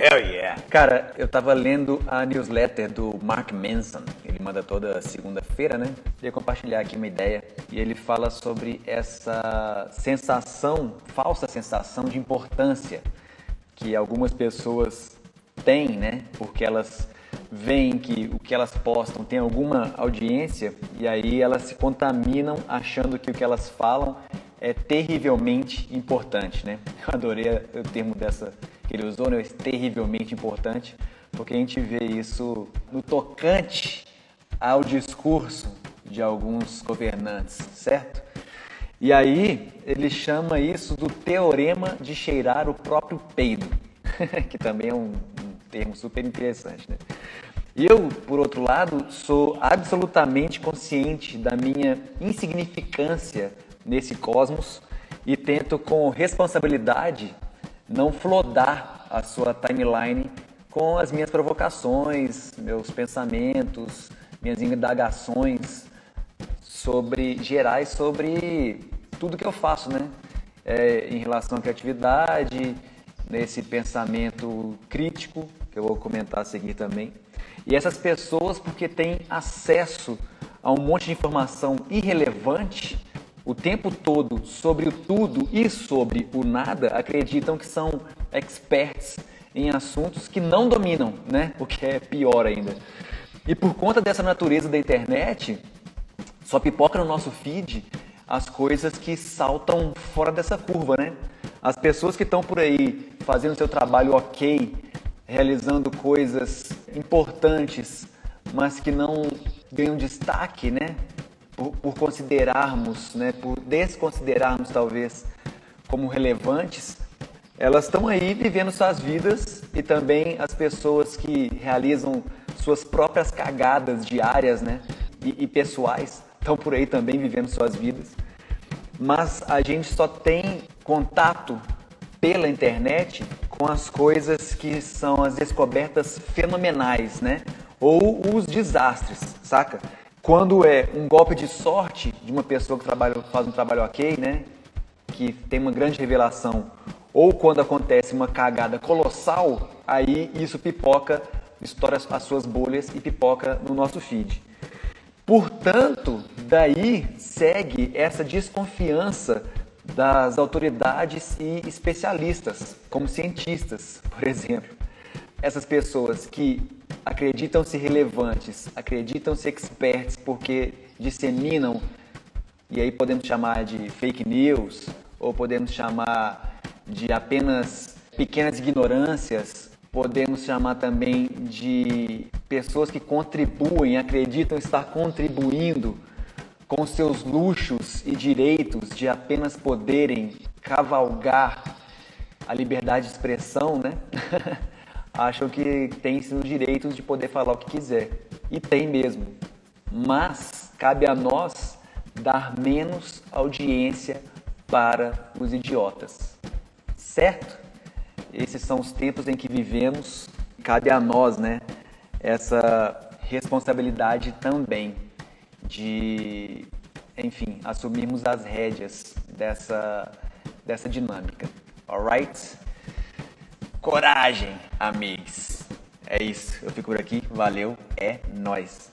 Hell yeah! Cara, eu tava lendo a newsletter do Mark Manson. Ele manda toda segunda-feira, né? Queria compartilhar aqui uma ideia. E ele fala sobre essa sensação, falsa sensação de importância que algumas pessoas têm, né? Porque elas veem que o que elas postam tem alguma audiência e aí elas se contaminam achando que o que elas falam é terrivelmente importante, né? Eu adorei o termo dessa que ele usou, né? Terrivelmente importante, porque a gente vê isso no tocante ao discurso de alguns governantes, certo? E aí ele chama isso do teorema de cheirar o próprio peido, que também é um, um termo super interessante, né? Eu, por outro lado, sou absolutamente consciente da minha insignificância nesse cosmos e tento com responsabilidade não flodar a sua timeline com as minhas provocações, meus pensamentos, minhas indagações sobre gerais sobre tudo que eu faço, né? É, em relação à criatividade, nesse pensamento crítico que eu vou comentar a seguir também. E essas pessoas, porque têm acesso a um monte de informação irrelevante, o tempo todo sobre o tudo e sobre o nada acreditam que são experts em assuntos que não dominam, né? O que é pior ainda. E por conta dessa natureza da internet, só pipoca no nosso feed as coisas que saltam fora dessa curva, né? As pessoas que estão por aí fazendo seu trabalho ok, realizando coisas importantes, mas que não ganham destaque, né? Por, por considerarmos, né, por desconsiderarmos talvez como relevantes, elas estão aí vivendo suas vidas e também as pessoas que realizam suas próprias cagadas diárias né, e, e pessoais estão por aí também vivendo suas vidas. Mas a gente só tem contato pela internet com as coisas que são as descobertas fenomenais, né? Ou os desastres, saca? Quando é um golpe de sorte de uma pessoa que trabalha, faz um trabalho ok, né? Que tem uma grande revelação, ou quando acontece uma cagada colossal, aí isso pipoca, estoura as suas bolhas e pipoca no nosso feed. Portanto, daí segue essa desconfiança das autoridades e especialistas, como cientistas, por exemplo. Essas pessoas que acreditam-se relevantes, acreditam-se experts porque disseminam, e aí podemos chamar de fake news, ou podemos chamar de apenas pequenas ignorâncias, podemos chamar também de pessoas que contribuem, acreditam estar contribuindo com seus luxos e direitos de apenas poderem cavalgar a liberdade de expressão, né? acham que tem os direitos de poder falar o que quiser. E tem mesmo. Mas cabe a nós dar menos audiência para os idiotas. Certo? Esses são os tempos em que vivemos. Cabe a nós, né, essa responsabilidade também de, enfim, assumirmos as rédeas dessa dessa dinâmica. Alright? Coragem, amigos. É isso. Eu fico por aqui. Valeu. É nós.